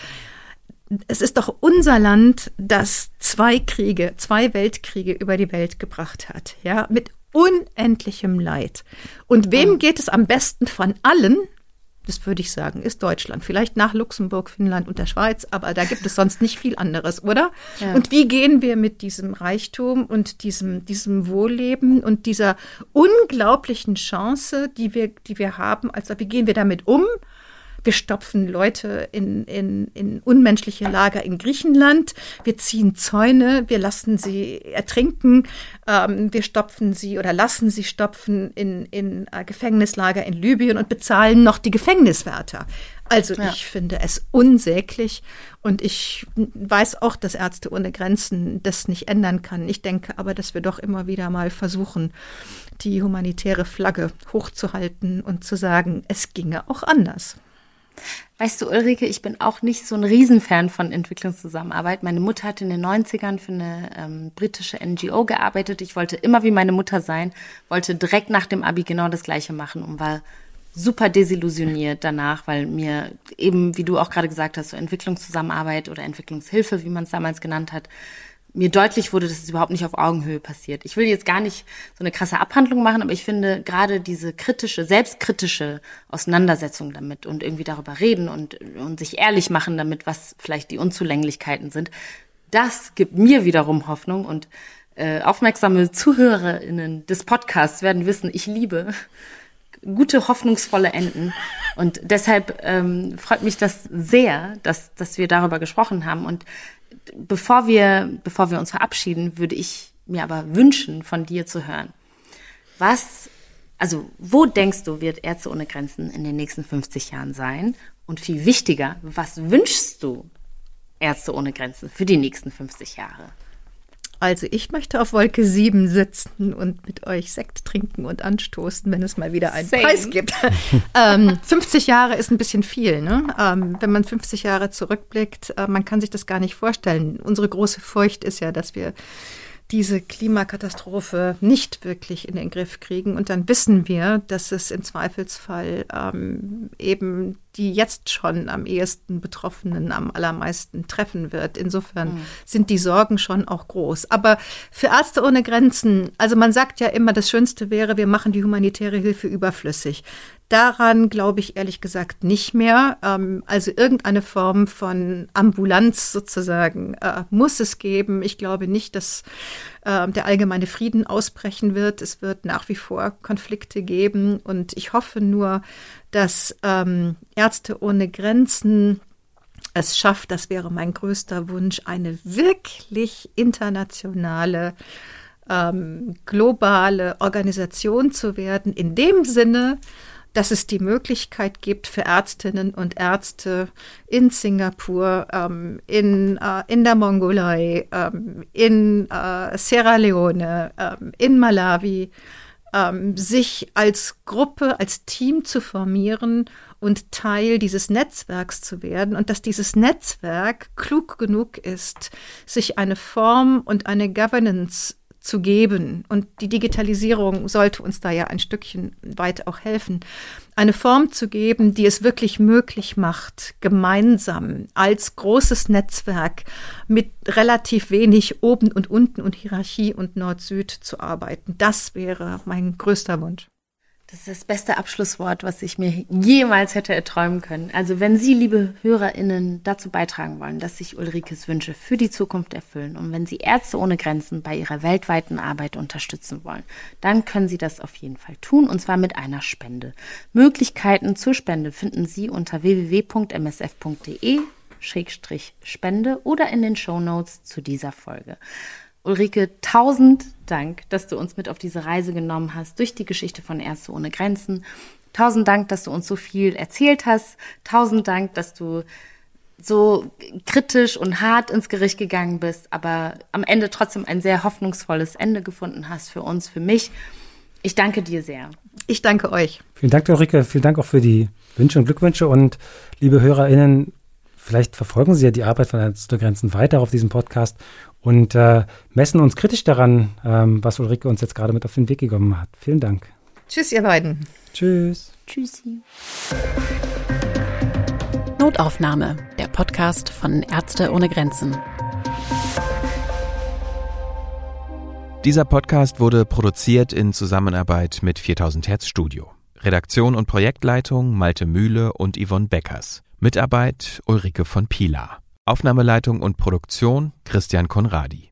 S1: es ist doch unser Land, das zwei Kriege, zwei Weltkriege über die Welt gebracht hat, ja, mit unendlichem Leid. Und wem geht es am besten von allen? Das würde ich sagen, ist Deutschland. Vielleicht nach Luxemburg, Finnland und der Schweiz, aber da gibt es sonst nicht viel anderes, oder? Ja. Und wie gehen wir mit diesem Reichtum und diesem, diesem Wohlleben und dieser unglaublichen Chance, die wir, die wir haben, also wie gehen wir damit um? Wir stopfen Leute in, in, in unmenschliche Lager in Griechenland. Wir ziehen Zäune. Wir lassen sie ertrinken. Ähm, wir stopfen sie oder lassen sie stopfen in, in äh, Gefängnislager in Libyen und bezahlen noch die Gefängniswärter. Also ja. ich finde es unsäglich und ich weiß auch, dass Ärzte ohne Grenzen das nicht ändern kann. Ich denke aber, dass wir doch immer wieder mal versuchen, die humanitäre Flagge hochzuhalten und zu sagen, es ginge auch anders.
S3: Weißt du, Ulrike, ich bin auch nicht so ein Riesenfan von Entwicklungszusammenarbeit. Meine Mutter hat in den 90ern für eine ähm, britische NGO gearbeitet. Ich wollte immer wie meine Mutter sein, wollte direkt nach dem Abi genau das Gleiche machen und war super desillusioniert danach, weil mir eben, wie du auch gerade gesagt hast, so Entwicklungszusammenarbeit oder Entwicklungshilfe, wie man es damals genannt hat, mir deutlich wurde, dass es überhaupt nicht auf Augenhöhe passiert. Ich will jetzt gar nicht so eine krasse Abhandlung machen, aber ich finde gerade diese kritische, selbstkritische Auseinandersetzung damit und irgendwie darüber reden und, und sich ehrlich machen damit, was vielleicht die Unzulänglichkeiten sind, das gibt mir wiederum Hoffnung und äh, aufmerksame ZuhörerInnen des Podcasts werden wissen, ich liebe gute, hoffnungsvolle Enden. Und deshalb ähm, freut mich das sehr, dass, dass wir darüber gesprochen haben. Und bevor wir, bevor wir uns verabschieden, würde ich mir aber wünschen, von dir zu hören. Was, also, wo denkst du, wird Ärzte ohne Grenzen in den nächsten 50 Jahren sein? Und viel wichtiger, was wünschst du Ärzte ohne Grenzen für die nächsten 50 Jahre?
S1: Also ich möchte auf Wolke 7 sitzen und mit euch Sekt trinken und anstoßen, wenn es mal wieder einen Same. Preis gibt. ähm, 50 Jahre ist ein bisschen viel. Ne? Ähm, wenn man 50 Jahre zurückblickt, äh, man kann sich das gar nicht vorstellen. Unsere große Furcht ist ja, dass wir diese Klimakatastrophe nicht wirklich in den Griff kriegen. Und dann wissen wir, dass es im Zweifelsfall ähm, eben die jetzt schon am ehesten Betroffenen am allermeisten treffen wird. Insofern mhm. sind die Sorgen schon auch groß. Aber für Ärzte ohne Grenzen, also man sagt ja immer, das Schönste wäre, wir machen die humanitäre Hilfe überflüssig. Daran glaube ich ehrlich gesagt nicht mehr. Ähm, also irgendeine Form von Ambulanz sozusagen äh, muss es geben. Ich glaube nicht, dass äh, der allgemeine Frieden ausbrechen wird. Es wird nach wie vor Konflikte geben. Und ich hoffe nur, dass ähm, Ärzte ohne Grenzen es schafft, das wäre mein größter Wunsch, eine wirklich internationale, ähm, globale Organisation zu werden, in dem Sinne, dass es die Möglichkeit gibt für Ärztinnen und Ärzte in Singapur, ähm, in, äh, in der Mongolei, ähm, in äh, Sierra Leone, ähm, in Malawi, ähm, sich als Gruppe, als Team zu formieren und Teil dieses Netzwerks zu werden und dass dieses Netzwerk klug genug ist, sich eine Form und eine Governance zu geben. Und die Digitalisierung sollte uns da ja ein Stückchen weit auch helfen. Eine Form zu geben, die es wirklich möglich macht, gemeinsam als großes Netzwerk mit relativ wenig oben und unten und Hierarchie und Nord-Süd zu arbeiten. Das wäre mein größter Wunsch.
S3: Das ist das beste Abschlusswort, was ich mir jemals hätte erträumen können. Also wenn Sie, liebe HörerInnen, dazu beitragen wollen, dass sich Ulrikes Wünsche für die Zukunft erfüllen und wenn Sie Ärzte ohne Grenzen bei ihrer weltweiten Arbeit unterstützen wollen, dann können Sie das auf jeden Fall tun und zwar mit einer Spende. Möglichkeiten zur Spende finden Sie unter www.msf.de Spende oder in den Show Notes zu dieser Folge. Ulrike, tausend Dank, dass du uns mit auf diese Reise genommen hast durch die Geschichte von Ärzte ohne Grenzen. Tausend Dank, dass du uns so viel erzählt hast. Tausend Dank, dass du so kritisch und hart ins Gericht gegangen bist, aber am Ende trotzdem ein sehr hoffnungsvolles Ende gefunden hast für uns, für mich. Ich danke dir sehr.
S1: Ich danke euch.
S4: Vielen Dank, Ulrike. Vielen Dank auch für die Wünsche und Glückwünsche. Und liebe HörerInnen, vielleicht verfolgen Sie ja die Arbeit von Ärzte Grenzen weiter auf diesem Podcast und äh, messen uns kritisch daran, ähm, was Ulrike uns jetzt gerade mit auf den Weg gegeben hat. Vielen Dank.
S1: Tschüss, ihr beiden.
S4: Tschüss.
S3: Tschüssi.
S2: Notaufnahme, der Podcast von Ärzte ohne Grenzen.
S5: Dieser Podcast wurde produziert in Zusammenarbeit mit 4000 Hertz Studio. Redaktion und Projektleitung Malte Mühle und Yvonne Beckers. Mitarbeit Ulrike von Pilar. Aufnahmeleitung und Produktion Christian Konradi